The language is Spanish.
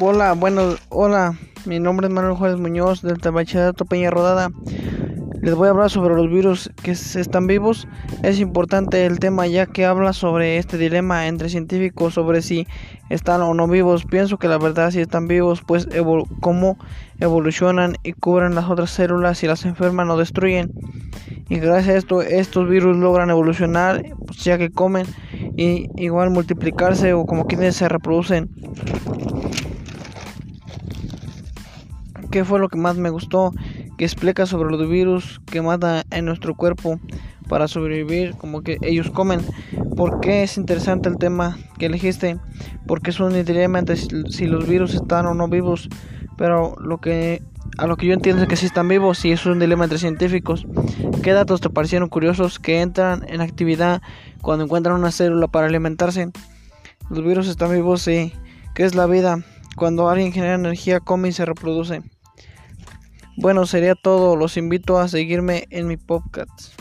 Hola, bueno, hola, mi nombre es Manuel Juárez Muñoz del Bachillerato Peña Rodada. Les voy a hablar sobre los virus que están vivos. Es importante el tema ya que habla sobre este dilema entre científicos sobre si están o no vivos. Pienso que la verdad si están vivos, pues cómo evolucionan y cubren las otras células y las enferman o destruyen. Y gracias a esto estos virus logran evolucionar pues, ya que comen y igual multiplicarse o como quienes se reproducen. ¿Qué fue lo que más me gustó? Que explica sobre los virus que matan en nuestro cuerpo para sobrevivir, como que ellos comen. ¿Por qué es interesante el tema que elegiste? Porque es un dilema entre si los virus están o no vivos. Pero lo que a lo que yo entiendo es que sí están vivos y es un dilema entre científicos. ¿Qué datos te parecieron curiosos que entran en actividad cuando encuentran una célula para alimentarse? Los virus están vivos y ¿qué es la vida? Cuando alguien genera energía, come y se reproduce. Bueno, sería todo. Los invito a seguirme en mi podcast.